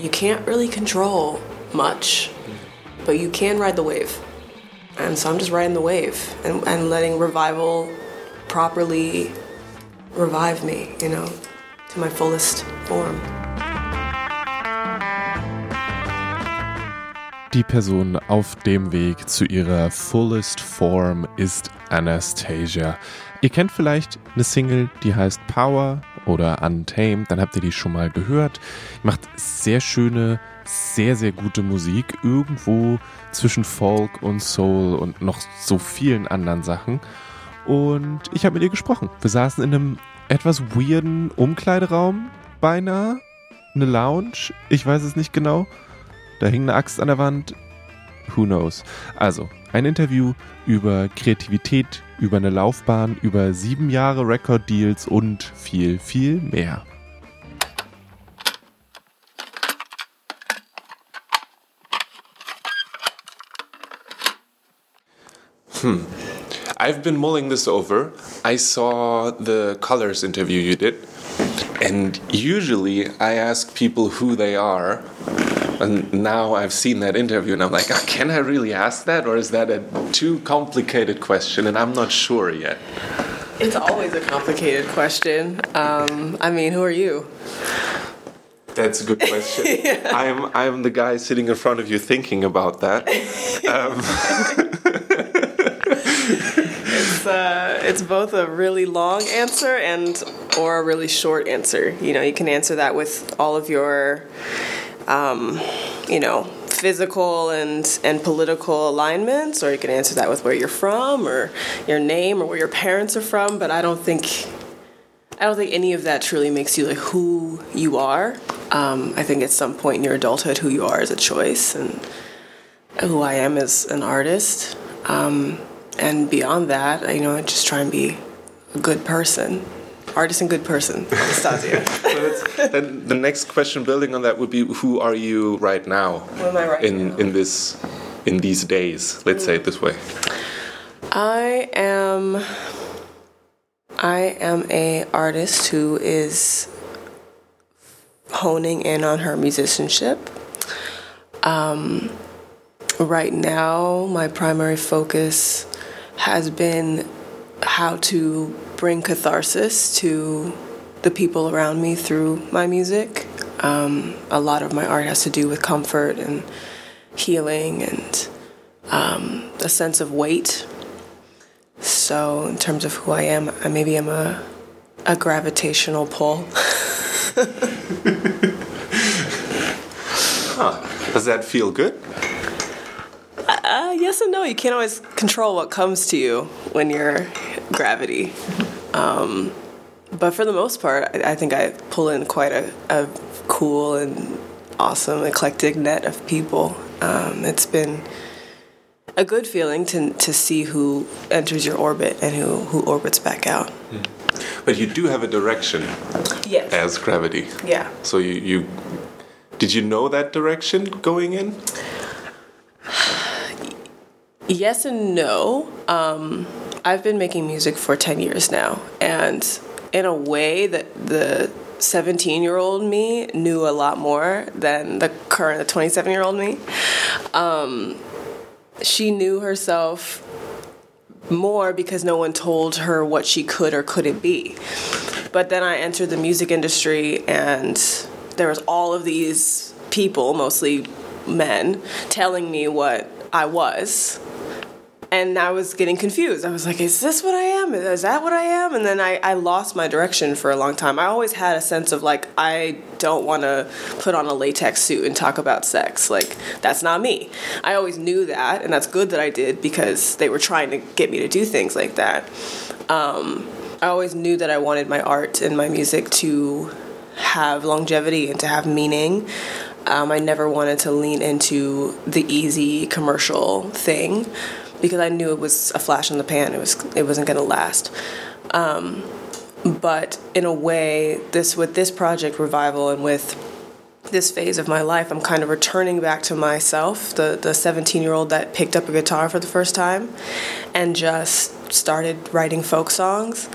you can't really control much, but you can ride the wave. And so I'm just riding the wave and, and letting revival properly revive me, you know, to my fullest form. Die Person auf dem Weg zu ihrer fullest form ist Anastasia. Ihr kennt vielleicht eine Single, die heißt Power oder Untamed, dann habt ihr die schon mal gehört. Macht sehr schöne, sehr, sehr gute Musik, irgendwo zwischen Folk und Soul und noch so vielen anderen Sachen. Und ich habe mit ihr gesprochen. Wir saßen in einem etwas weirden Umkleideraum, beinahe. Eine Lounge, ich weiß es nicht genau. Da hing eine Axt an der Wand. Who knows? Also, ein Interview über Kreativität, über eine Laufbahn, über sieben Jahre Record-Deals und viel, viel mehr. Hmm. I've been mulling this over. I saw the Colors interview you did, and usually I ask people who they are. And now I've seen that interview, and I'm like, oh, can I really ask that, or is that a too complicated question? And I'm not sure yet. It's always a complicated question. Um, I mean, who are you? That's a good question. yeah. I'm I'm the guy sitting in front of you thinking about that. Um, it's uh, it's both a really long answer and or a really short answer. You know, you can answer that with all of your, um, you know, physical and and political alignments, or you can answer that with where you're from or your name or where your parents are from. But I don't think. I don't think any of that truly makes you like who you are. Um, I think at some point in your adulthood, who you are is a choice, and who I am as an artist. Um, and beyond that, you know, I just try and be a good person. Artist and good person, Anastasia. so then the next question, building on that, would be: Who are you right now? What am I right in now? in this in these days? Let's mm. say it this way. I am. I am a artist who is honing in on her musicianship. Um, right now, my primary focus has been how to bring catharsis to the people around me through my music. Um, a lot of my art has to do with comfort and healing and um, a sense of weight. So, in terms of who I am, maybe I'm a, a gravitational pull. huh. Does that feel good? Yes and no. You can't always control what comes to you when you're gravity. Um, but for the most part, I, I think I pull in quite a, a, cool and awesome, eclectic net of people. Um, it's been a good feeling to, to see who enters your orbit and who, who orbits back out. Mm. But you do have a direction yes. as gravity. Yeah. So you, you did you know that direction going in? Yes and no. Um, I've been making music for 10 years now, and in a way that the 17 year old me knew a lot more than the current, the 27 year old me. Um, she knew herself more because no one told her what she could or couldn't be. But then I entered the music industry, and there was all of these people, mostly men, telling me what I was and I was getting confused. I was like, is this what I am? Is that what I am? And then I, I lost my direction for a long time. I always had a sense of like, I don't want to put on a latex suit and talk about sex. Like, that's not me. I always knew that, and that's good that I did because they were trying to get me to do things like that. Um, I always knew that I wanted my art and my music to have longevity and to have meaning. Um, I never wanted to lean into the easy commercial thing because I knew it was a flash in the pan. It was it wasn't going to last. Um, but in a way, this with this project revival and with this phase of my life, I'm kind of returning back to myself, the the 17 year old that picked up a guitar for the first time, and just started writing folk songs.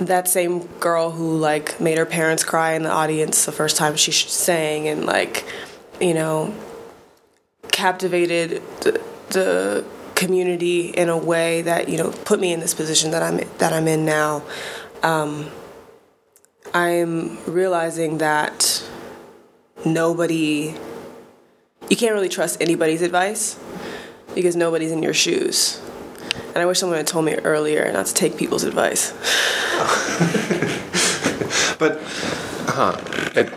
that same girl who like made her parents cry in the audience the first time she sang and like you know captivated the, the community in a way that you know put me in this position that I'm that I'm in now. Um, I'm realizing that nobody, you can't really trust anybody's advice because nobody's in your shoes. And I wish someone had told me earlier not to take people's advice. but uh, it,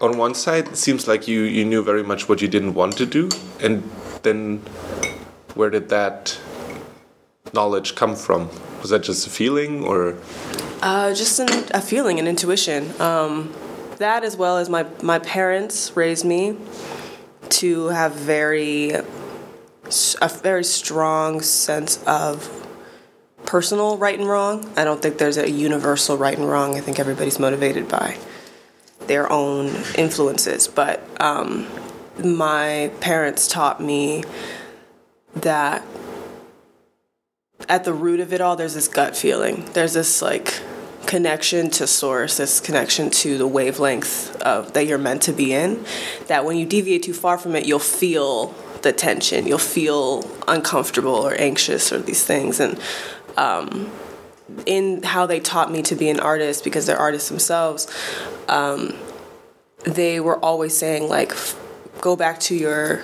on one side, it seems like you, you knew very much what you didn't want to do, and then where did that knowledge come from? Was that just a feeling, or? Uh, just an, a feeling, an intuition. Um, that, as well as my my parents raised me to have very a very strong sense of personal right and wrong. I don't think there's a universal right and wrong. I think everybody's motivated by their own influences. But um, my parents taught me that at the root of it all, there's this gut feeling. There's this like connection to source, this connection to the wavelength of that you're meant to be in. That when you deviate too far from it, you'll feel the tension. You'll feel uncomfortable or anxious or these things. And um, in how they taught me to be an artist, because they're artists themselves, um, they were always saying like, go back to your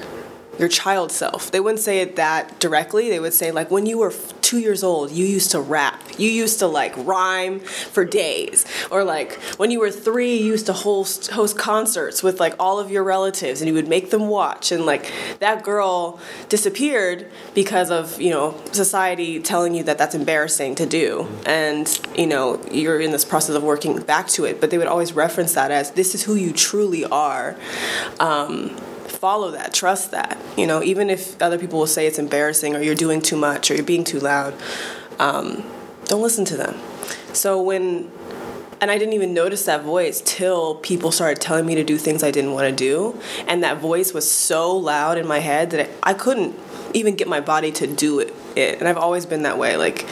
your child self. They wouldn't say it that directly. They would say like when you were two years old, you used to rap. You used to like rhyme for days. Or like when you were three, you used to host host concerts with like all of your relatives, and you would make them watch. And like that girl disappeared because of you know society telling you that that's embarrassing to do, and you know you're in this process of working back to it. But they would always reference that as this is who you truly are. Um, follow that, trust that. You know, even if other people will say it's embarrassing or you're doing too much or you're being too loud, um, don't listen to them. So when, and I didn't even notice that voice till people started telling me to do things I didn't want to do, and that voice was so loud in my head that I couldn't even get my body to do it. it. And I've always been that way. Like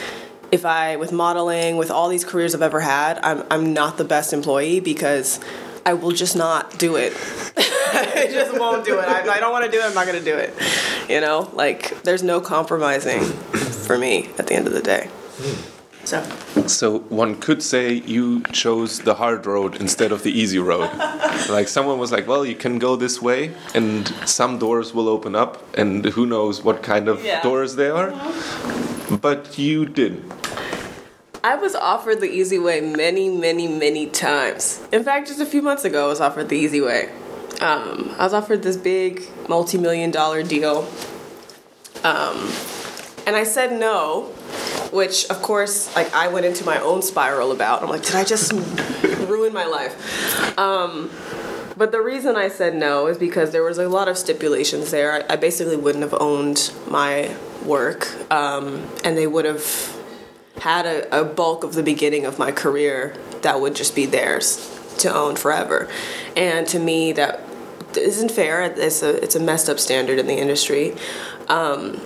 if I with modeling, with all these careers I've ever had, I'm I'm not the best employee because I will just not do it. I just won't do it. I, I don't want to do it. I'm not going to do it. You know, like there's no compromising for me at the end of the day. So. So one could say you chose the hard road instead of the easy road. like someone was like, "Well, you can go this way, and some doors will open up, and who knows what kind of yeah. doors they are." -hmm. But you didn't. I was offered the easy way many, many, many times. In fact, just a few months ago, I was offered the easy way. Um, I was offered this big multi million dollar deal. Um, and I said no, which of course, like I went into my own spiral about. I'm like, did I just ruin my life? Um, but the reason I said no is because there was a lot of stipulations there. I, I basically wouldn't have owned my work, um, and they would have had a, a bulk of the beginning of my career that would just be theirs to own forever. And to me, that isn't fair. It's a it's a messed up standard in the industry. Um,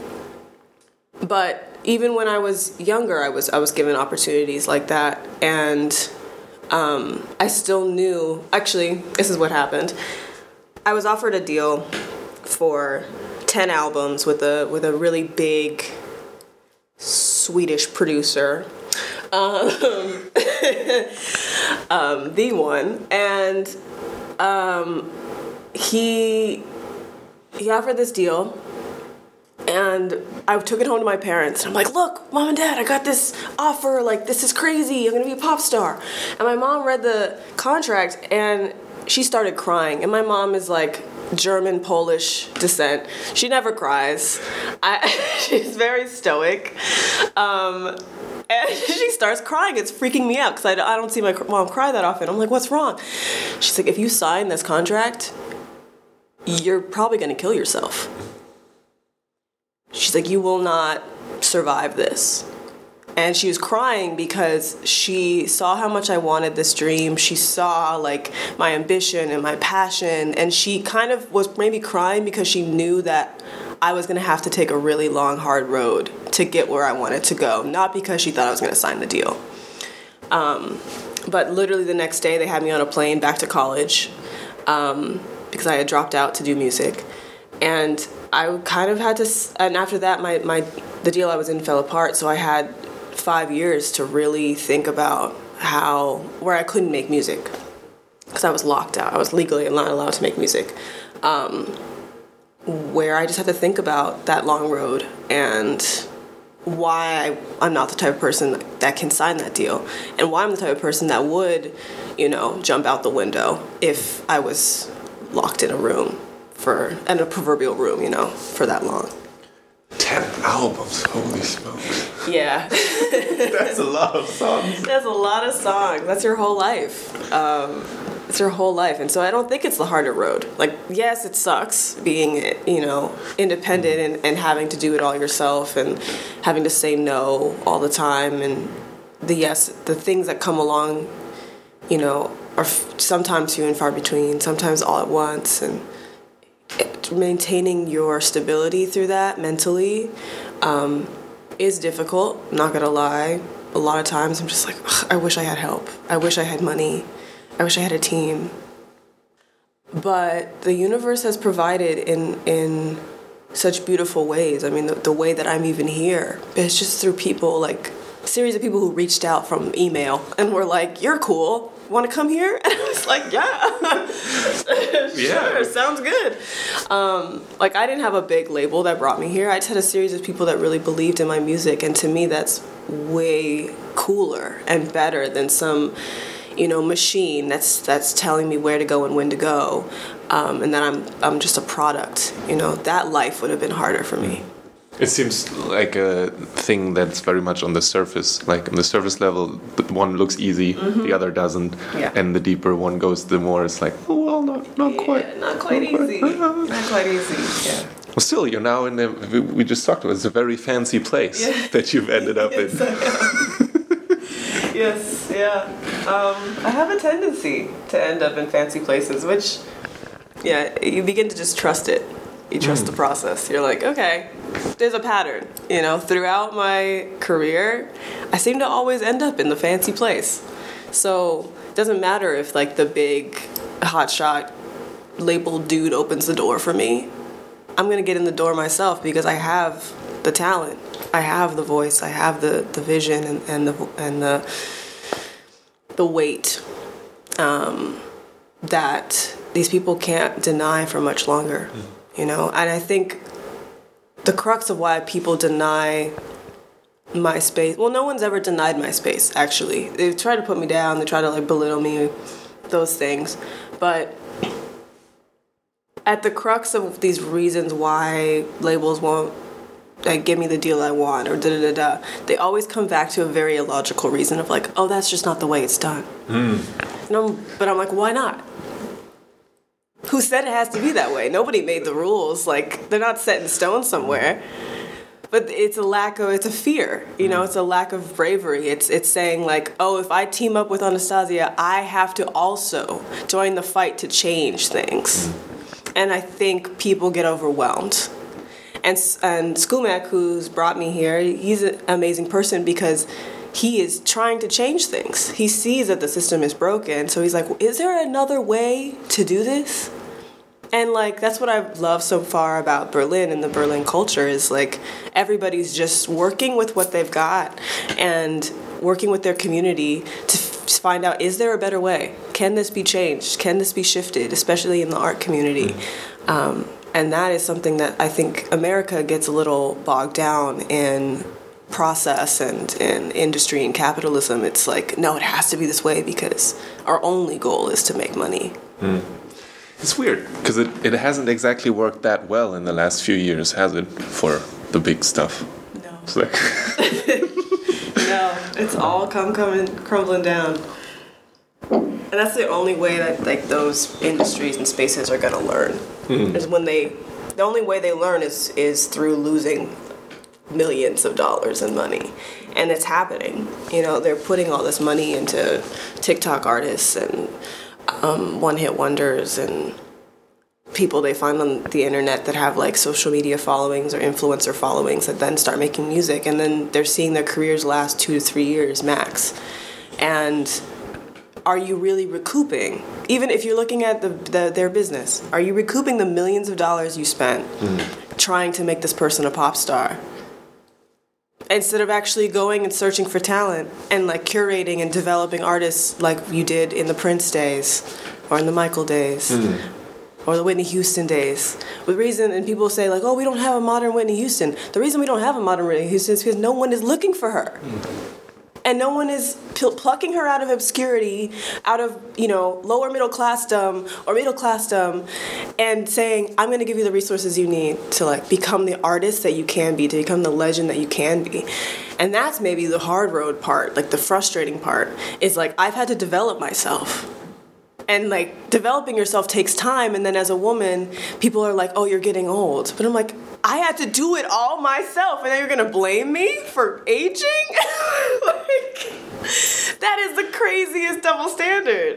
but even when I was younger, I was I was given opportunities like that, and um, I still knew. Actually, this is what happened. I was offered a deal for ten albums with a with a really big Swedish producer, um, um, the one, and um, he he offered this deal. And I took it home to my parents. And I'm like, look, mom and dad, I got this offer. Like, this is crazy. I'm gonna be a pop star. And my mom read the contract and she started crying. And my mom is like, German Polish descent. She never cries. I, she's very stoic. Um, and she starts crying. It's freaking me out because I, I don't see my mom cry that often. I'm like, what's wrong? She's like, if you sign this contract, you're probably going to kill yourself. She's like, you will not survive this and she was crying because she saw how much I wanted this dream. She saw like my ambition and my passion, and she kind of was maybe crying because she knew that I was gonna have to take a really long, hard road to get where I wanted to go, not because she thought I was gonna sign the deal. Um, but literally the next day, they had me on a plane back to college um, because I had dropped out to do music, and I kind of had to. And after that, my my the deal I was in fell apart. So I had five years to really think about how where I couldn't make music because I was locked out. I was legally not allowed to make music. Um, where I just had to think about that long road and why I, am not the type of person that can sign that deal and why I'm the type of person that would, you know, jump out the window if I was locked in a room for, and a proverbial room, you know, for that long. 10 albums, holy smokes. Yeah. That's a lot of songs. That's a lot of songs. That's your whole life. Um, it's your whole life and so i don't think it's the harder road like yes it sucks being you know independent and, and having to do it all yourself and having to say no all the time and the yes the things that come along you know are sometimes few and far between sometimes all at once and it, maintaining your stability through that mentally um, is difficult I'm not gonna lie a lot of times i'm just like i wish i had help i wish i had money I wish I had a team. But the universe has provided in in such beautiful ways. I mean, the, the way that I'm even here, it's just through people like series of people who reached out from email and were like, "You're cool. Want to come here?" And I was like, "Yeah, sure, yeah. sounds good." Um, like I didn't have a big label that brought me here. I just had a series of people that really believed in my music, and to me, that's way cooler and better than some you know machine that's that's telling me where to go and when to go um, and that I'm I'm just a product you know that life would have been harder for me it seems like a thing that's very much on the surface like on the surface level one looks easy mm -hmm. the other doesn't yeah. and the deeper one goes the more it's like oh well not not yeah, quite not quite not easy quite. not quite easy yeah well, still, you're now in the. We just talked about. It's a very fancy place yeah. that you've ended up yes, in. yes, yeah. Um, I have a tendency to end up in fancy places, which, yeah, you begin to just trust it. You trust mm. the process. You're like, okay, there's a pattern. You know, throughout my career, I seem to always end up in the fancy place. So it doesn't matter if like the big hotshot labeled dude opens the door for me. I'm gonna get in the door myself because I have the talent. I have the voice. I have the, the vision and, and the and the the weight um, that these people can't deny for much longer. Mm. You know, and I think the crux of why people deny my space. Well, no one's ever denied my space. Actually, they've tried to put me down. They try to like belittle me, those things. But at the crux of these reasons why labels won't like give me the deal I want or da da da da. They always come back to a very illogical reason of like, oh, that's just not the way it's done. Mm. I'm, but I'm like, why not? Who said it has to be that way? Nobody made the rules. Like they're not set in stone somewhere. But it's a lack of it's a fear, you know. It's a lack of bravery. It's it's saying like, oh, if I team up with Anastasia, I have to also join the fight to change things. And I think people get overwhelmed and and Skumac, who's brought me here, he's an amazing person because he is trying to change things. He sees that the system is broken, so he's like, "Is there another way to do this?" And like that's what I've loved so far about Berlin and the Berlin culture is like everybody's just working with what they've got and working with their community to find out is there a better way? Can this be changed? Can this be shifted, especially in the art community? Mm. Um, and that is something that I think America gets a little bogged down in process and in industry and capitalism. It's like, no, it has to be this way because our only goal is to make money. Mm. It's weird because it, it hasn't exactly worked that well in the last few years, has it, for the big stuff? No. It's like no, it's all come coming crumbling down. And that's the only way that like those industries and spaces are gonna learn mm-hmm. is when they the only way they learn is is through losing millions of dollars in money. And it's happening. You know they're putting all this money into tiktok artists and um, one-hit wonders and people they find on the internet that have like social media followings or influencer followings that then start making music. And then they're seeing their careers last two to three years max. And are you really recouping? Even if you're looking at the, the, their business are you recouping the millions of dollars you spent trying to make this person a pop star instead of actually going and searching for talent and like curating and developing artists like you did in the prince days or in the michael days mm-hmm. or the Whitney Houston days. The reason, and people say like, "Oh, we don't have a modern Whitney Houston." The reason we don't have a modern Whitney Houston is because no one is looking for her, mm-hmm. And no one is pl- plucking her out of obscurity, out of you know lower middle classdom or middle classdom, and saying, "I'm going to give you the resources you need to like become the artist that you can be, to become the legend that you can be." And that's maybe the hard road part, like the frustrating part, is like I've had to develop myself and like developing yourself takes time and then as a woman people are like oh you're getting old but i'm like i had to do it all myself and then you're gonna blame me for aging like that is the craziest double standard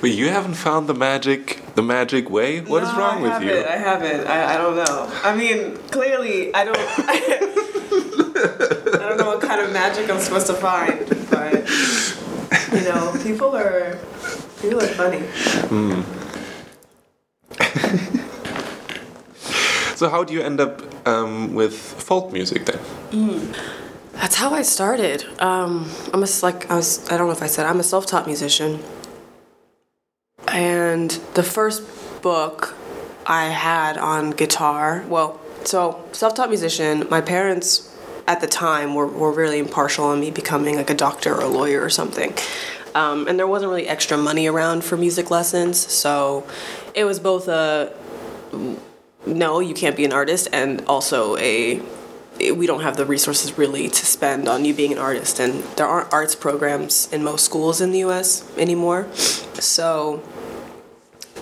But you haven't found the magic, the magic way. What is No, wrong I with haven't, you? i haven't I, I don't know i mean clearly i don't i don't know what kind of magic i'm supposed to find but you know people are people are funny So how do you end up um, with folk music then? That's how I started. Um, I'm a, like I was. I don't know if I said I'm a self-taught musician, and the first book I had on guitar. Well, so self-taught musician. My parents at the time were, were really impartial on me becoming like a doctor or a lawyer or something. Um, and there wasn't really extra money around for music lessons, so it was both a no, you can't be an artist, and also a we don't have the resources really to spend on you being an artist, and there aren't arts programs in most schools in the U.S. anymore. So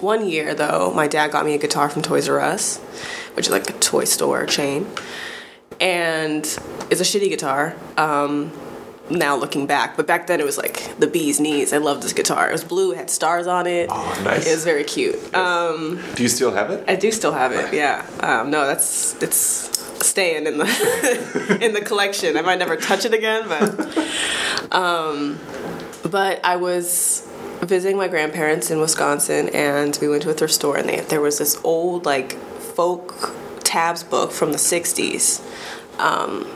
one year though, my dad got me a guitar from Toys R Us, which is like a toy store chain, and it's a shitty guitar. Um, now looking back, but back then it was like the bee's knees. I loved this guitar. It was blue, it had stars on it. Oh, nice. It was very cute. Um, Do you still have it? I do still have it. Yeah. Um, no, that's it's staying in the in the collection. I might never touch it again, but um, but I was visiting my grandparents in Wisconsin, and we went to a thrift store, and they, there was this old like folk tabs book from the '60s um,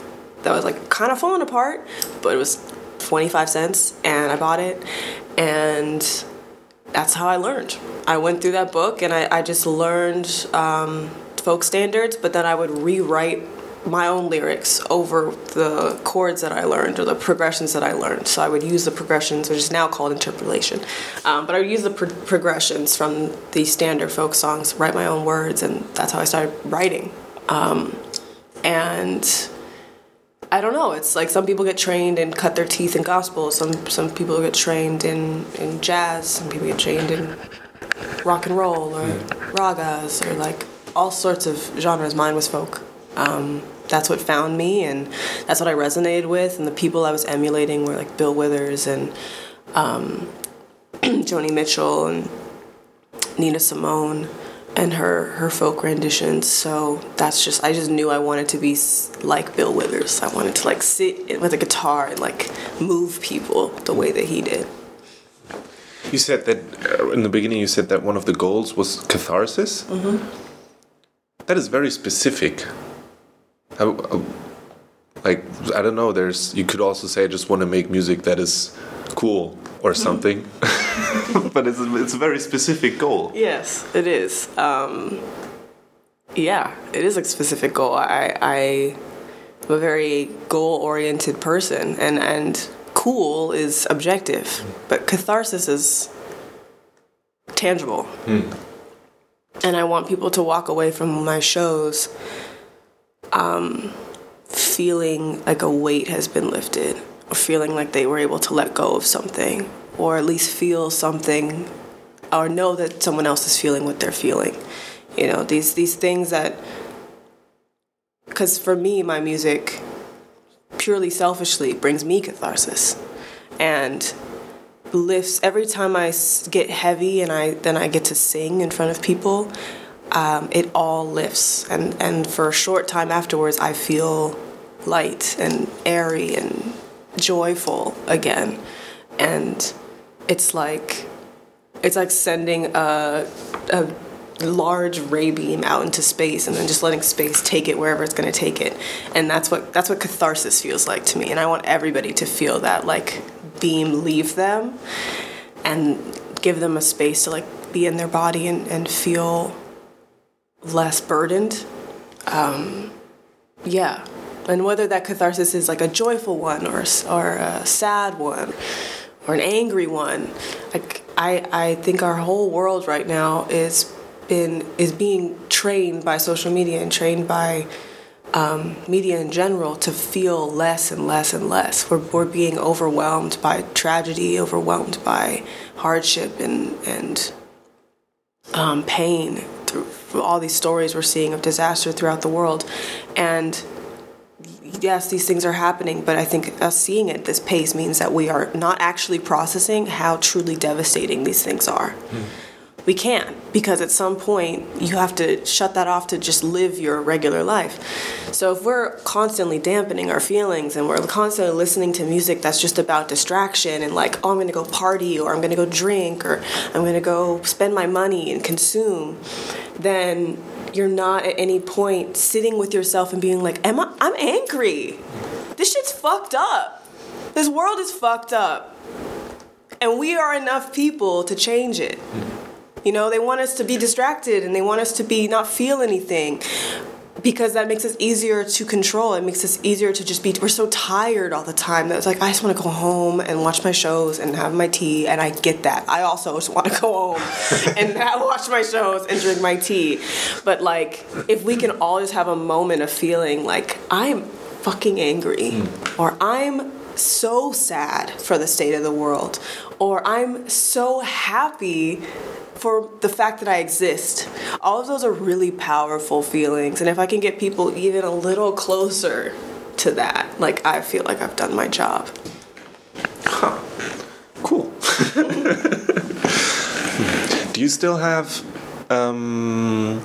that was like kind of falling apart, but it was 25 cents, and I bought it, and that's how I learned. I went through that book and I, I just learned um, folk standards, but then I would rewrite my own lyrics over the chords that I learned or the progressions that I learned. So I would use the progressions, which is now called interpolation, um, but I would use the pro- progressions from these standard folk songs, write my own words, and that's how I started writing. Um, and I don't know. It's like some people get trained and cut their teeth in gospel. Some some people get trained in, in jazz. Some people get trained in rock and roll or ragas or like all sorts of genres. Mine was folk. Um, that's what found me, and that's what I resonated with. And the people I was emulating were like Bill Withers and um, Joni Mitchell and Nina Simone and her her folk renditions. So that's just I just knew I wanted to be like Bill Withers. I wanted to like sit with a guitar and like move people the way that he did. You said that uh, in the beginning. You said that one of the goals was catharsis. Mm-hmm. is very specific. I, I- uh, like I don't know. There's you could also say I just want to make music that is cool or mm-hmm. something, but it's a, it's a very specific goal. Yes, it is. Um, yeah, it is a specific goal. I, I am a very goal oriented person, and, and cool is objective, mm. but catharsis is tangible. Hmm. And I want people to walk away from my shows um, feeling like a weight has been lifted, or feeling like they were able to let go of something, or at least feel something or know that someone else is feeling what they're feeling. You know, these these things that cuz for me my music purely selfishly brings me catharsis and lifts every time I get heavy and I then I get to sing in front of people um, it all lifts. And and for a short time afterwards I feel light and airy and joyful again. And it's like it's like sending a, a large ray beam out into space and then just letting space take it wherever it's going to take it. And that's what that's what catharsis feels like to me. And i want everybody to feel that like beam leave them and give them a space to like be in their body and, and feel less burdened um, yeah and whether that catharsis is like a joyful one or, or a sad one or an angry one like I, I think our whole world right now is been is being trained by social media and trained by um, media in general to feel less and less and less. We're, we're being overwhelmed by tragedy, overwhelmed by hardship and and um, pain all these stories we're seeing of disaster throughout the world, and yes, these things are happening, but I think us seeing it at this pace means that we are not actually processing how truly devastating these things are. Mm we can't because at some point you have to shut that off to just live your regular life. So if we're constantly dampening our feelings and we're constantly listening to music that's just about distraction and like, oh, I'm gonna go party or I'm gonna go drink or I'm gonna go spend my money and consume, then you're not at any point sitting with yourself and being like, I I'm angry. This shit's fucked up. This world is fucked up. And we are enough people to change it. You know, they want us to be distracted and they want us to be not feel anything because that makes us easier to control. It makes us easier to just be. We're so tired all the time that it's like I just want to go home and watch my shows and have my tea, and I get that. I also just want to go home and watch my shows and drink my tea. But like, if we can all just have a moment of feeling like I'm fucking angry, mm. or I'm so sad for the state of the world, or I'm so happy for the fact that I exist. All of those are really powerful feelings. And if I can get people even a little closer to that, like I feel like I've done my job. Huh. Cool. Do you still have um,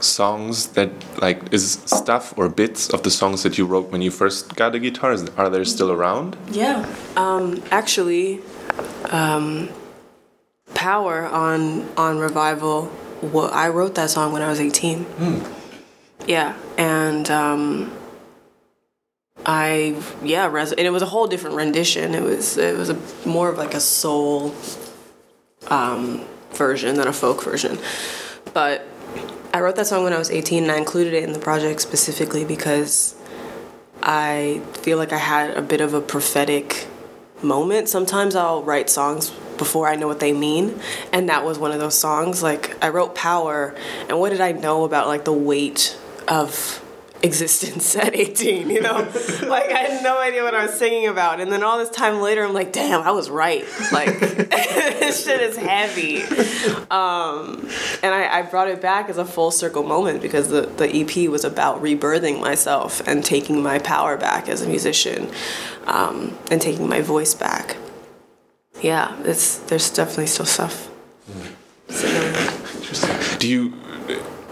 songs that like is stuff or bits of the songs that you wrote when you first got a guitar? Are they still around? Yeah. Um, actually, um, Power on on Revival. Well, I wrote that song when I was 18. Mm. Yeah, and um, I yeah, res- and it was a whole different rendition. It was it was a more of like a soul um, version than a folk version. But I wrote that song when I was 18, and I included it in the project specifically because I feel like I had a bit of a prophetic moment. Sometimes I'll write songs before I know what they mean. And that was one of those songs. Like I wrote Power, and what did I know about like the weight of existence at 18 you know like i had no idea what i was singing about and then all this time later i'm like damn i was right like this shit is heavy um, and I, I, brought it back as a full circle moment because the, the ep was about rebirthing myself and taking my power back as a musician um, and taking my voice back yeah, it's there's definitely still stuff. Mm. Do you?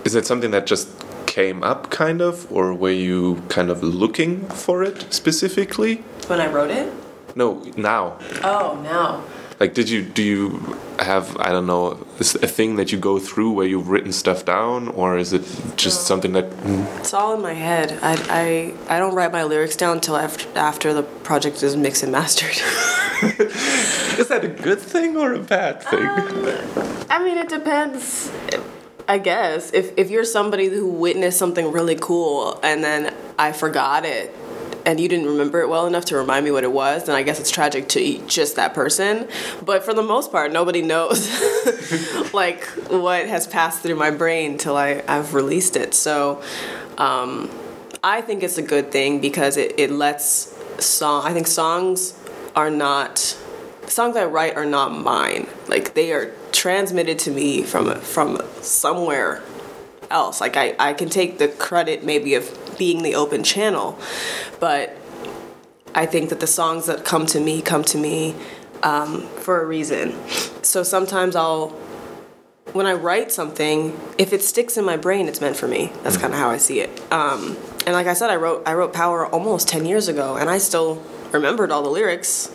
Is it something that just came up, kind of, or were you kind of looking for it specifically? When I wrote it. No, now. Oh, now. Like, did you do you have I don't know a thing that you go through where you've written stuff down, or is it just no. something that? It's all in my head. I, I I don't write my lyrics down until after after the project is mixed and mastered. is that a good thing or a bad thing? Um, I mean, it depends. I guess if if you're somebody who witnessed something really cool and then I forgot it and you didn't remember it well enough to remind me what it was, then I guess it's tragic to just that person. But for the most part, nobody knows like what has passed through my brain till I, I've released it. So um, I think it's a good thing because it, it lets song I think songs are not songs I write are not mine. Like they are transmitted to me from from somewhere else. Like I, I can take the credit maybe of being the open channel. But I think that the songs that come to me come to me um, for a reason. So sometimes I'll, when I write something, if it sticks in my brain, it's meant for me. That's kind of how I see it. Um, and like I said, I wrote I wrote Power almost ten years ago, and I still remembered all the lyrics.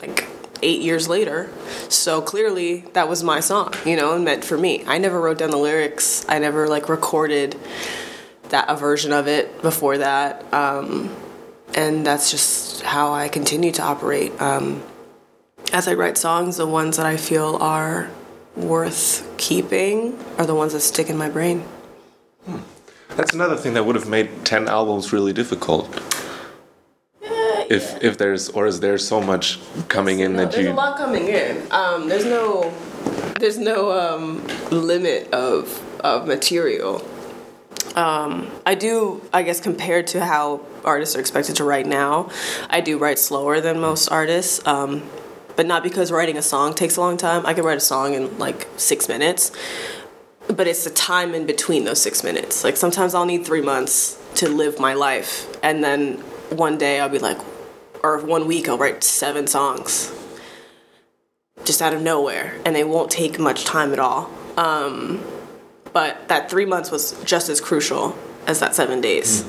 Like eight years later. So clearly that was my song, you know, and meant for me. I never wrote down the lyrics. I never like recorded that a version of it before that. Um, and that's just how I continue to operate. Um, as I write songs, the ones that I feel are worth keeping are the ones that stick in my brain. Hmm. That's another thing that would have made 10 albums really difficult if if there's or is there so much coming in no, that there's you a lot coming in um, there's no there's no um, limit of of material um, I do, I guess, compared to how artists are expected to write now, I do write slower than most artists. Um, but not because writing a song takes a long time. I can write a song in like six minutes, but it's the time in between those six minutes. Like sometimes I'll need three months to live my life, and then one day I'll be like, or one week I'll write seven songs just out of nowhere, and they won't take much time at all. Um, but that three months was just as crucial as that seven days.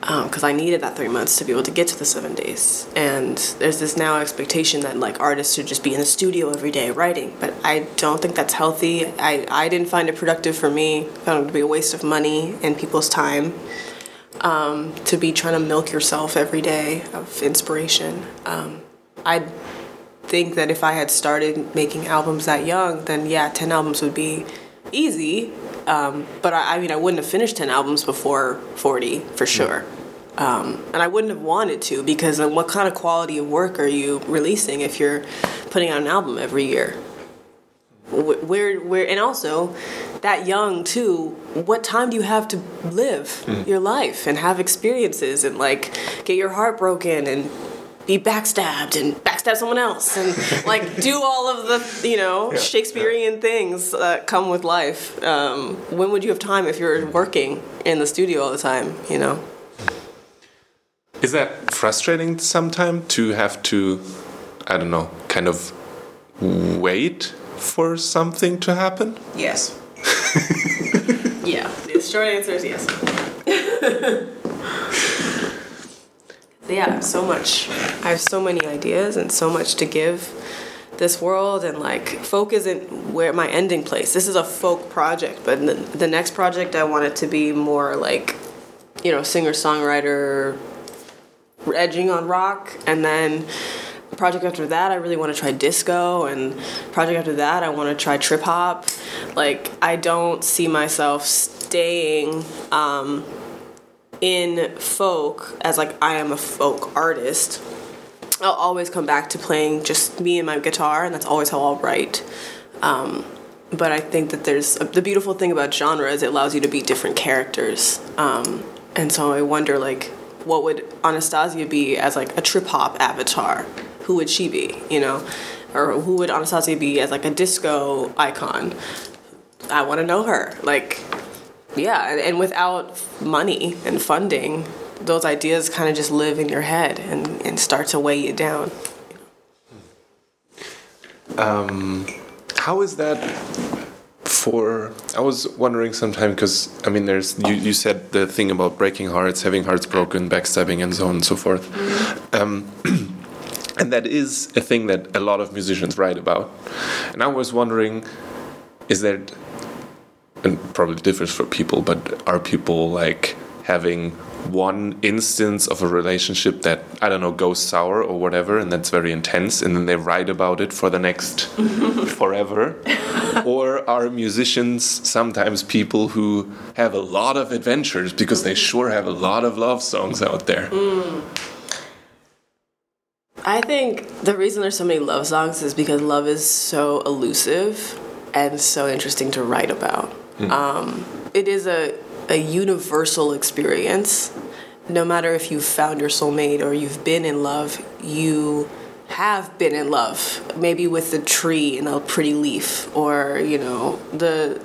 Because um, I needed that three months to be able to get to the seven days, and there's this now expectation that like artists should just be in the studio every day writing, but I don't think that's healthy. I, I didn't find it productive for me. I found it to be a waste of money and people's time um, to be trying to milk yourself every day of inspiration. Um, I think that if I had started making albums that young, then yeah, 10 albums would be easy. Um, but I, I, mean, I wouldn't have finished 10 albums before 40 for sure. Um, and I wouldn't have wanted to because what kind of quality of work are you releasing if you're putting out an album every year? Where, where, and also, that young too, what time do you have to live mm. your life and have experiences and like get your heart broken and be backstabbed and backstab someone else and like do all of the you know yeah. Shakespearean yeah. things that come with life. Um, when would you have time if you're working in the studio all the time? You know. Is that frustrating sometimes to have to, I don't know, kind of wait for something to happen? Yes. yeah. The short answer is yes. yeah, so much. I have so many ideas and so much to give this world and like folk isn't where my ending place this is a folk project but the, the next project i want it to be more like you know singer songwriter edging on rock and then project after that i really want to try disco and project after that i want to try trip hop like i don't see myself staying um, in folk as like I am a folk artist, I'll always come back to playing just me and my guitar, and that's always how I'll write. Um, but I think that there's a, the beautiful thing about genre is it allows you to be different characters. Um, and so I wonder like what would Anastasia be as like a trip hop avatar? Who would she be? You know, or who would Anastasia be as like a disco icon? I want to know her. Like yeah, and, and without money and funding, those ideas kind of just live in your head and, and start to weigh you down. Um, how is that for? I was wondering sometime because I mean, there's you, you said the thing about breaking hearts, having hearts broken, backstabbing, and so on and so forth. Mm-hmm. Um, and that is a thing that a lot of musicians write about. And I was wondering, is there and probably differs for people, but are people like having one instance of a relationship that I don't know goes sour or whatever, and that's very intense, and then they write about it for the next forever? or are musicians sometimes people who have a lot of adventures because they sure have a lot of love songs out there? Mm. I think the reason there's so many love songs is because love is so elusive and so interesting to write about. Mm. Um, it is a, a universal experience. No matter if you've found your soulmate or you've been in love, you have been in love. Maybe with the tree and a pretty leaf, or you know the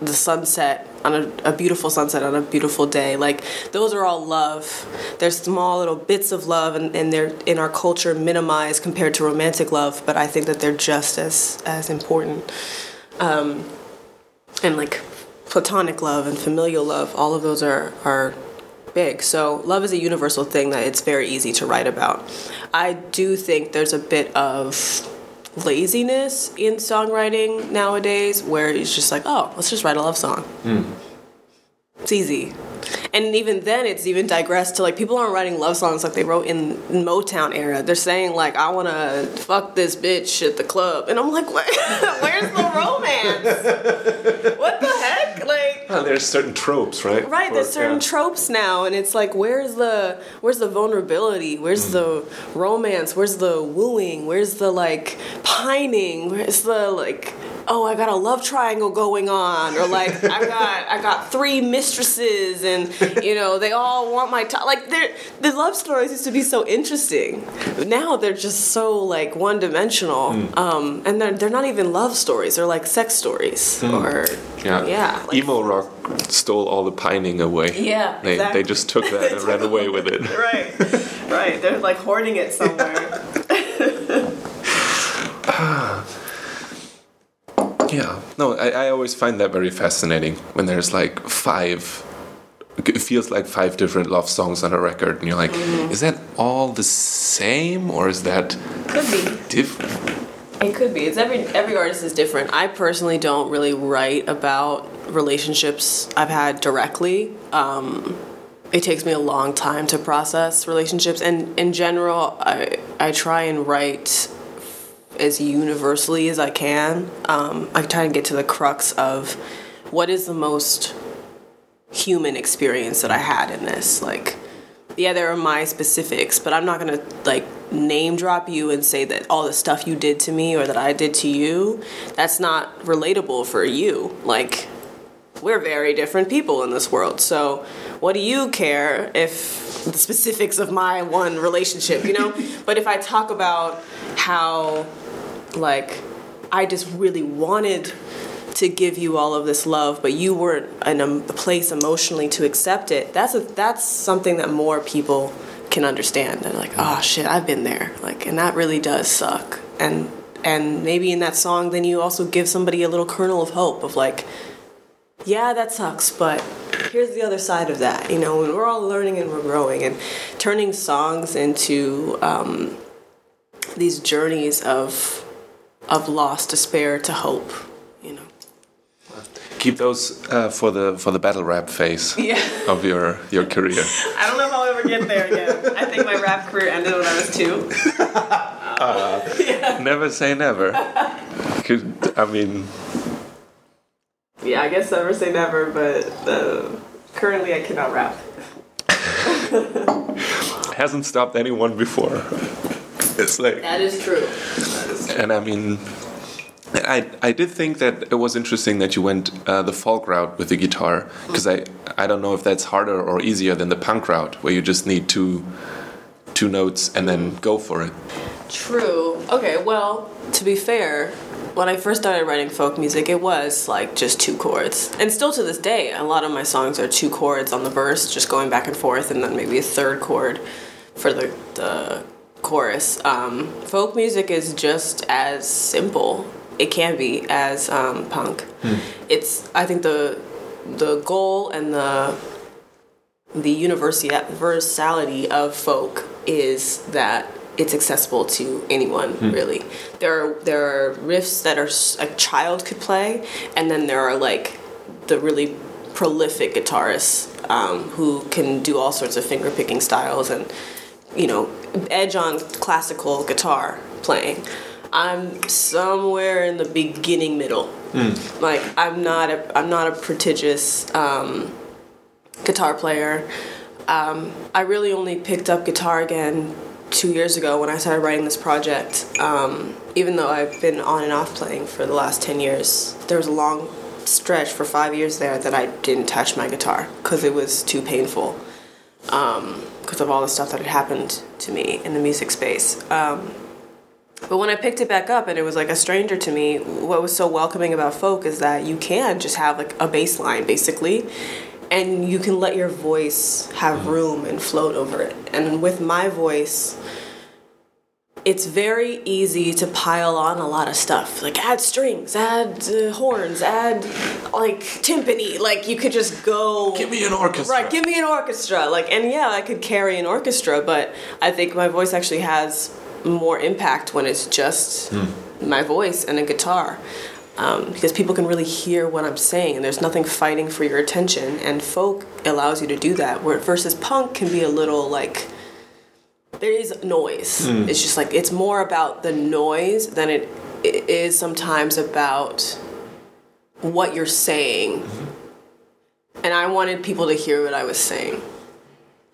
the sunset on a, a, beautiful sunset on a beautiful day. Like those are all love. They're small little bits of love, and, and they're in our culture minimized compared to romantic love. But I think that they're just as as important. Um, and like platonic love and familial love, all of those are are big. So love is a universal thing that it's very easy to write about. I do think there's a bit of laziness in songwriting nowadays where it's just like, oh, let's just write a love song. Hmm. It's easy. And even then, it's even digressed to like people aren't writing love songs like they wrote in Motown era. They're saying like, "I want to fuck this bitch at the club," and I'm like, Where, "Where's the romance? what the heck?" Like, there's certain tropes, right? Right, For- there's certain yeah. tropes now, and it's like, where's the where's the vulnerability? Where's hmm. the romance? Where's the wooing? Where's the like pining? Where's the like, oh, I got a love triangle going on, or like I got I got three mistresses, and you know they all want my time. Like the love stories used to be so interesting. Now they're just so like one dimensional, um, and they're they're not even love stories. They're like sex stories, or Yeah. yeah, like- Emo rock stole all the pining away. Yeah, They, exactly. they just took that and ran away with it. right, right. They're like hoarding it somewhere. Yeah. No, I, I always find that very fascinating when there's like five. It feels like five different love songs on a record, and you're like, Mm-hmm. is that all the same, or is that Could be. different? It could be. It's every every artist is different. I personally don't really write about relationships I've had directly. Um, it takes me a long time to process relationships, and in general, I I try and write as universally as I can. Um, I try and get to the crux of what is the most human experience that I had in this. Like, yeah, there are my specifics, but I'm not gonna like name drop you and say that all the stuff you did to me or that I did to you, that's not relatable for you. Like, we're very different people in this world. So, what do you care if the specifics of my one relationship, you know? but if I talk about how, like, I just really wanted to give you all of this love, but you weren't in a place emotionally to accept it. That's a, that's something that more people can understand. They're like, oh shit, I've been there. Like, and that really does suck. And and maybe in that song, then you also give somebody a little kernel of hope of like, yeah, that sucks, but here's the other side of that, you know, and we're all learning and we're growing and turning songs into um, these journeys of of loss, despair to hope, you know. Keep those uh, for the for the battle rap phase Yeah. of your your career. I don't know if I'll ever get there again. I think my rap career ended when I was two. never say never. Could I mean? Yeah, I guess never say never, but uh, currently I cannot rap. hasn't stopped anyone before. It's like, That is true. That is true. and I mean, I I did think that it was interesting that you went uh, the folk route with the guitar because I I don't know if that's harder or easier than the punk route where you just need two two notes and then go for it. True. Okay, well, to be fair, when I first started writing folk music, it was like just two chords. And still to this day, a lot of my songs are two chords on the verse, just going back and forth, and then maybe a third chord for the, the chorus. Um, folk music is just as simple, it can be, as um, punk. It's, I think, the, the goal and the the universality of folk is that it's accessible to anyone really there are there are riffs that are a child could play and then there are like the really prolific guitarists um, who can do all sorts of finger picking styles and you know edge on classical guitar playing i'm somewhere in the beginning middle like i'm not a i'm not a prodigious um, guitar player. Um, I really only picked up guitar again two years ago when I started writing this project. Um, even though I've been on and off playing for the last 10 years, there was a long stretch for five years there that I didn't touch my guitar because it was too painful because of all the stuff that had happened to me in the music space. Um, but when I picked it back up and it was like a stranger to me, what was so welcoming about folk is that you can just have like a bass line basically and you can let your voice have room and float over it. And with my voice, it's very easy to pile on a lot of stuff. Like add strings add uh, horns add like timpani. Like you could just go Give me an orchestra. right give me an orchestra. Like and yeah i could carry an orchestra but i think my voice actually has more impact when it's just my voice and a guitar. Um, because people can really hear what i'm saying and there's nothing fighting for your attention and folk allows you to do that where versus punk can be a little like there is noise. Mm. It's just like it's more about the noise than it, it is sometimes about what you're saying. Mm-hmm. And I wanted people to hear what I was saying.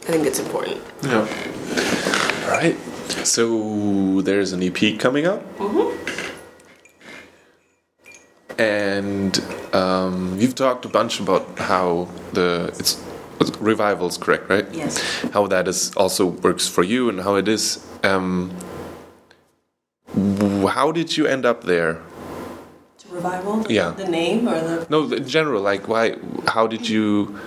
I think it's important. Yeah. All right. So there's an EP coming up. Mm-hmm. And um, you've talked a bunch about how the it's revivals, correct? Right? Yes. How that is also works for you and how it is. Um, how did you end up there? Revival? Yeah. The name or the. No, in general, like why? How did you?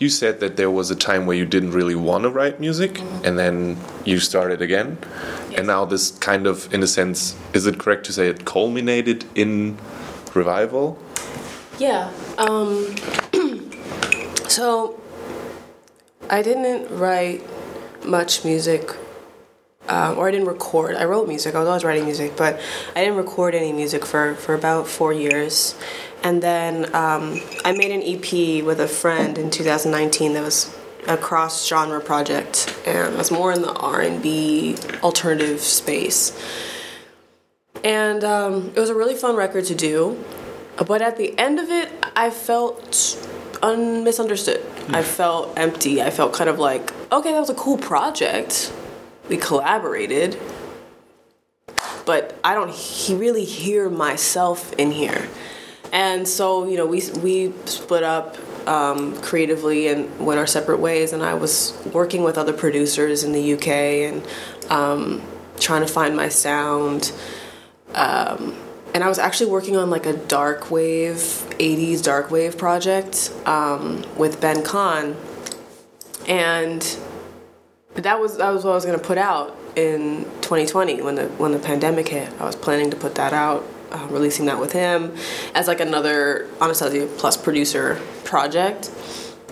You said that there was a time where you didn't really want to write music, and then you started again, and now this kind of, in a sense, is it correct to say it culminated in revival? Yeah. Um, so I didn't write much music, um, or I didn't record. I wrote music. I was always writing music, but I didn't record any music for for about four years. And then um, I made an EP with a friend in 2019 that was a cross genre project, and it was more in the R and B alternative space. And um, it was a really fun record to do. But at the end of it, I felt un- misunderstood. I felt empty. I felt kind of like, okay, that was a cool project. We collaborated. But I don't he really hear myself in here. And so, you know, we, we split up um, creatively and went our separate ways. And I was working with other producers in the UK and um, trying to find my sound and I was actually working on like a dark wave, 80s dark wave project um, with Ben Kahn. And that was that was what I was gonna put out in 2020 when the when the pandemic hit. I was planning to put that out, uh, releasing that with him as like another Anastasia Plus producer project.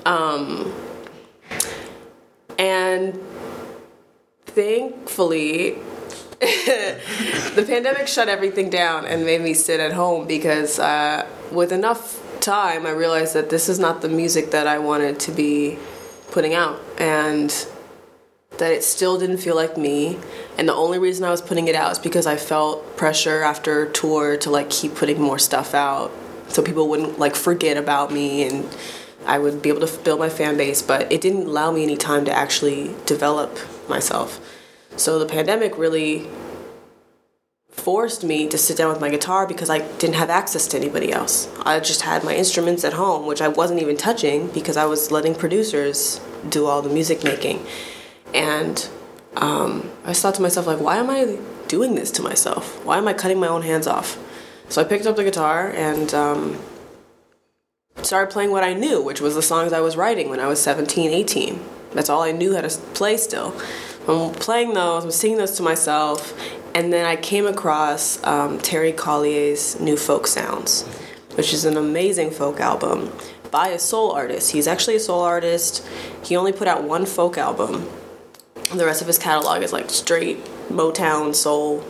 Um, and thankfully the pandemic shut everything down and made me sit at home because uh, with enough time, I realized that this is not the music that I wanted to be putting out, and that it still didn't feel like me. And the only reason I was putting it out is because I felt pressure after tour to like keep putting more stuff out, so people wouldn't like forget about me and. I would be able to build my fan base, but it didn't allow me any time to actually develop myself. So the pandemic really forced me to sit down with my guitar because I didn't have access to anybody else. I just had my instruments at home, which I wasn't even touching because I was letting producers do all the music making. And um, I thought to myself, like, why am I doing this to myself? Why am I cutting my own hands off? So I picked up the guitar and um, started playing what I knew, which was the songs I was writing when I was 17, 18. That's all I knew how to play still. I'm playing those, I'm singing those to myself, and then I came across um, Terry Callier's New Folk Sounds, which is an amazing folk album by a soul artist. He's actually a soul artist. He only put out one folk album. The rest of his catalog is like straight Motown soul,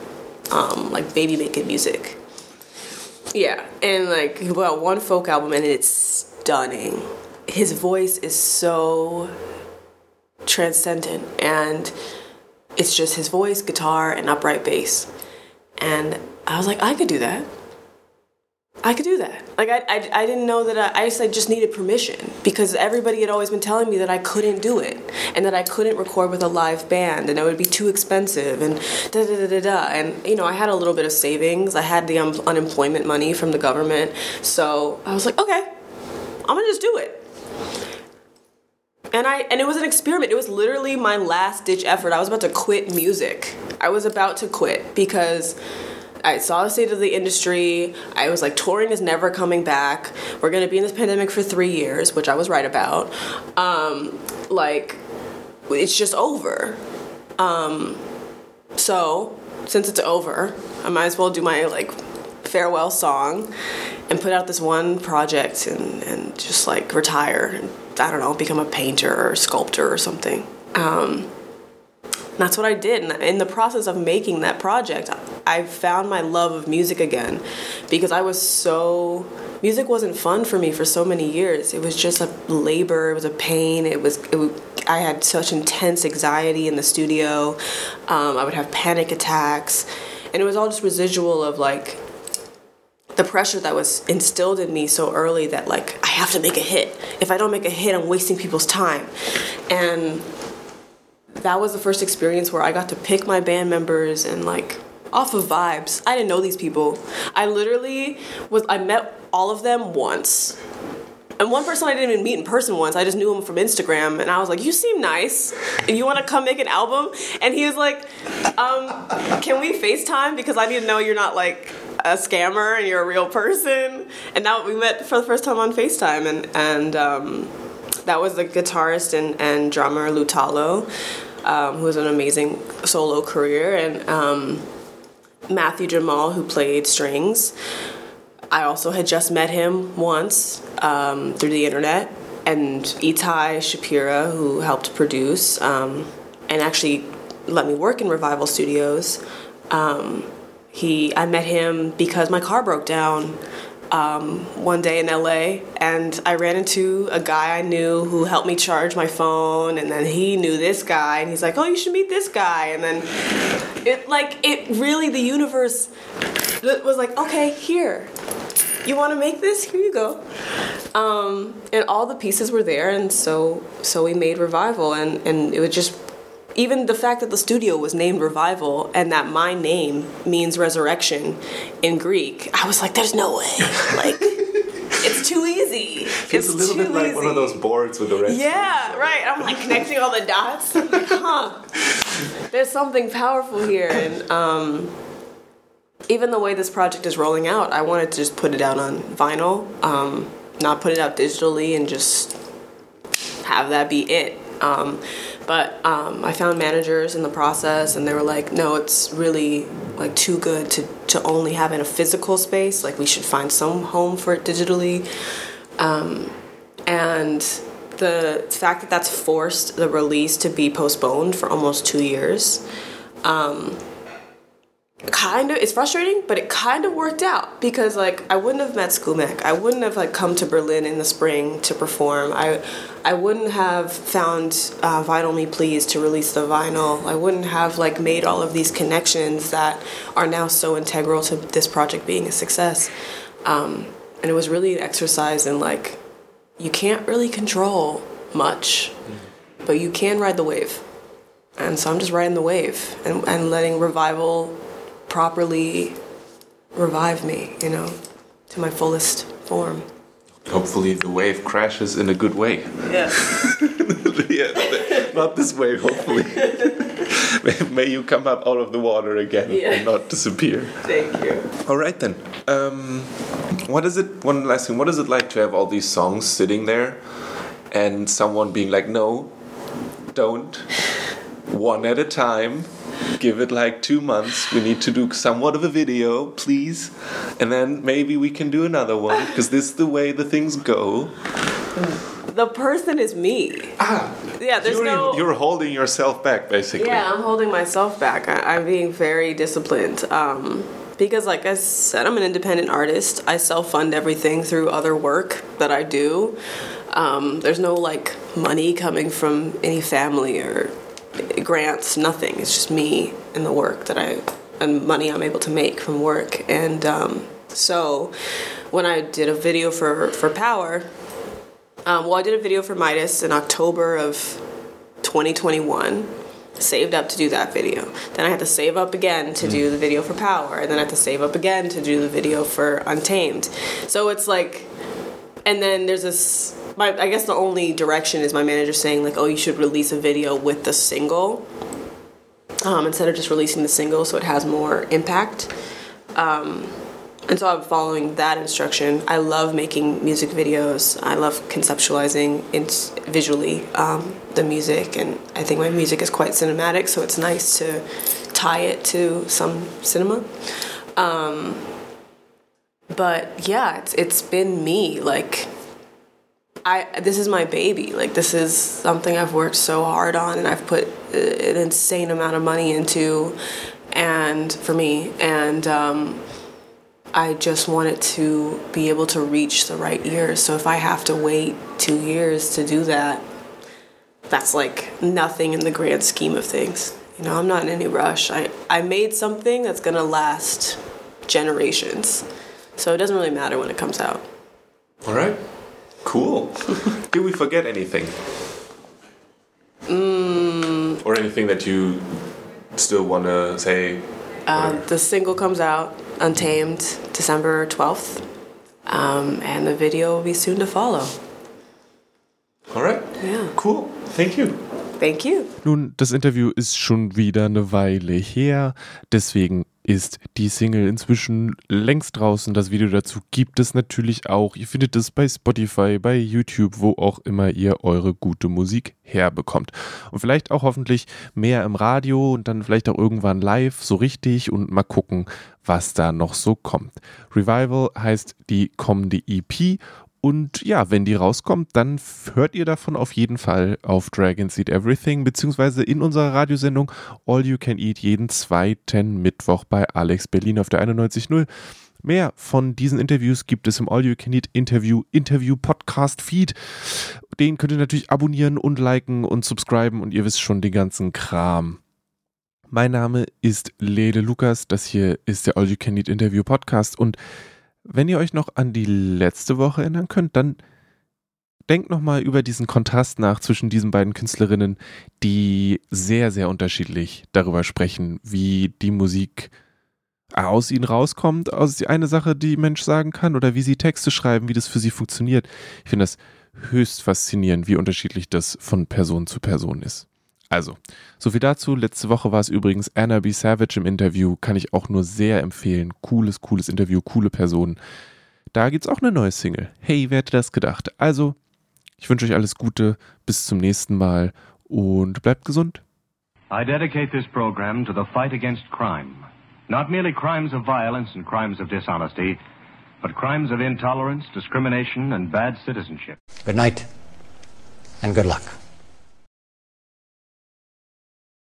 um, like baby making music. Yeah, and like he put out one folk album and it's stunning. His voice is so transcendent and it's just his voice, guitar, and upright bass. And I was like, I could do that. I could do that. Like I, I, I didn't know that I, I just, needed permission because everybody had always been telling me that I couldn't do it and that I couldn't record with a live band and it would be too expensive and da da da da da. And you know, I had a little bit of savings. I had the um, unemployment money from the government, so I was like, okay, I'm gonna just do it and I and it was an experiment. It was literally my last ditch effort. I was about to quit music. I was about to quit because I saw the state of the industry. I was like, touring is never coming back. We're gonna be in this pandemic for three years, which I was right about. Um, like, it's just over. Um, so since it's over, I might as well do my like farewell song and put out this one project and, and just like retire and I don't know, become a painter or a sculptor or something. Um, that's what I did. And in the process of making that project, I found my love of music again because I was so. Music wasn't fun for me for so many years. It was just a labor, it was a pain, it was. It, I had such intense anxiety in the studio. Um, I would have panic attacks. And it was all just residual of like the pressure that was instilled in me so early that like I have to make a hit. If I don't make a hit, I'm wasting people's time. And that was the first experience where I got to pick my band members and like off of vibes. I didn't know these people. I literally was I met all of them once. And one person I didn't even meet in person once. I just knew him from Instagram, and I was like, "You seem nice. You want to come make an album?" And he was like, um, "Can we FaceTime? Because I need to know you're not like a scammer and you're a real person." And now we met for the first time on FaceTime, and and um, that was the guitarist and, and drummer Lutalo, um, who has an amazing solo career, and um, Matthew Jamal, who played strings. I also had just met him once um, through the internet, and Itai Shapira, who helped produce um, and actually let me work in Revival Studios. Um, he, I met him because my car broke down um, one day in LA, and I ran into a guy I knew who helped me charge my phone, and then he knew this guy, and he's like, "Oh, you should meet this guy," and then it like it really the universe was like, "Okay, here." You want to make this? Here you go. Um, and all the pieces were there, and so so we made revival, and and it was just even the fact that the studio was named Revival and that my name means resurrection in Greek, I was like, there's no way. Like, it's too easy. It's, it's a little bit like easy. one of those boards with the red. Yeah, right. I'm like connecting all the dots. I'm like, huh. There's something powerful here. And um, even the way this project is rolling out, I wanted to just put it out on vinyl, um, not put it out digitally and just have that be it. Um, but um, I found managers in the process, and they were like, "No, it's really like too good to to only have in a physical space. Like we should find some home for it digitally." Um, and the fact that that's forced the release to be postponed for almost two years. Um, kind of it's frustrating but it kind of worked out because like i wouldn't have met Skumek. i wouldn't have like come to berlin in the spring to perform. I i wouldn't have found uh, vinyl me please to release the vinyl. I wouldn't have like made all of these connections that are now so integral to this project being a success. Um, and it was really an exercise in like you can't really control much but you can ride the wave. And so i'm just riding the wave and, and letting revival properly revive me, you know, to my fullest form. Hopefully, the wave crashes in a good way. Yeah. yeah, not this way. Hopefully, may, may you come up out of the water again Yeah. and not disappear. Thank you. All right then. Um, what is it? One last thing. What is it like to have all these songs sitting there, and someone being like, "No, don't." One at a time. Give it like two months. We need to do somewhat of a video, please, and then maybe we can do another one because this is the way the things go. The person is me. Ah, Yeah, there's you're, no. you're holding yourself back, basically. Yeah, I'm holding myself back. I, I'm being very disciplined. Um, because, like I said, I'm an independent artist. I self fund everything through other work that I do. Um, there's no like money coming from any family or grants, nothing. It's just me and the work that I, and money I'm able to make from work. And um, so when I did a video for, for Power, um, well, I did a video for Midas in October of 2021. Saved up to do that video. Then I had to save up again to do the video for Power, and then I had to save up again to do the video for Untamed. So it's like, and then there's this. My, I guess the only direction is my manager saying like, oh, you should release a video with the single um, instead of just releasing the single, so it has more impact. Um, and so I'm following that instruction. I love making music videos. I love conceptualizing visually um, the music, and I think my music is quite cinematic. So it's nice to tie it to some cinema. Um, but yeah, it's it's been me. Like I this is my baby. Like this is something I've worked so hard on and I've put an insane amount of money into and for me and um, I just wanted to be able to reach the right ears. So if I have to wait 2 years to do that, that's like nothing in the grand scheme of things. You know, I'm not in any rush. I I made something that's going to last generations. So it doesn't really matter when it comes out. All right. Cool. Did we forget anything? Mm. Or anything that you still want to say? Uh, the single comes out, Untamed, December 12th. Um, and the video will be soon to follow. All right. Yeah. Cool. Thank you. Thank you. Nun, das Interview ist schon wieder eine Weile her, deswegen ist die Single inzwischen längst draußen. Das Video dazu gibt es natürlich auch. Ihr findet es bei Spotify, bei YouTube, wo auch immer ihr eure gute Musik herbekommt. Und vielleicht auch hoffentlich mehr im Radio und dann vielleicht auch irgendwann live so richtig und mal gucken, was da noch so kommt. Revival heißt die kommende EP und ja, wenn die rauskommt, dann hört ihr davon auf jeden Fall auf Dragons Eat Everything, beziehungsweise in unserer Radiosendung All You Can Eat jeden zweiten Mittwoch bei Alex Berlin auf der 91.0. Mehr von diesen Interviews gibt es im All You Can Eat Interview Interview Podcast Feed. Den könnt ihr natürlich abonnieren und liken und subscriben und ihr wisst schon den ganzen Kram. Mein Name ist Lede Lukas. Das hier ist der All You Can Eat Interview Podcast und wenn ihr euch noch an die letzte Woche erinnern könnt, dann denkt nochmal über diesen Kontrast nach zwischen diesen beiden Künstlerinnen, die sehr, sehr unterschiedlich darüber sprechen, wie die Musik aus ihnen rauskommt, aus eine Sache, die Mensch sagen kann, oder wie sie Texte schreiben, wie das für sie funktioniert. Ich finde das höchst faszinierend, wie unterschiedlich das von Person zu Person ist. Also, soviel dazu. Letzte Woche war es übrigens Anna B. Savage im Interview. Kann ich auch nur sehr empfehlen. Cooles, cooles Interview, coole Person. Da gibt's auch eine neue Single. Hey, wer hätte das gedacht? Also, ich wünsche euch alles Gute. Bis zum nächsten Mal und bleibt gesund. I dedicate this program to the fight against crime. Not merely crimes of violence and crimes of dishonesty, but crimes of intolerance, discrimination, and bad citizenship. Good night, and good luck.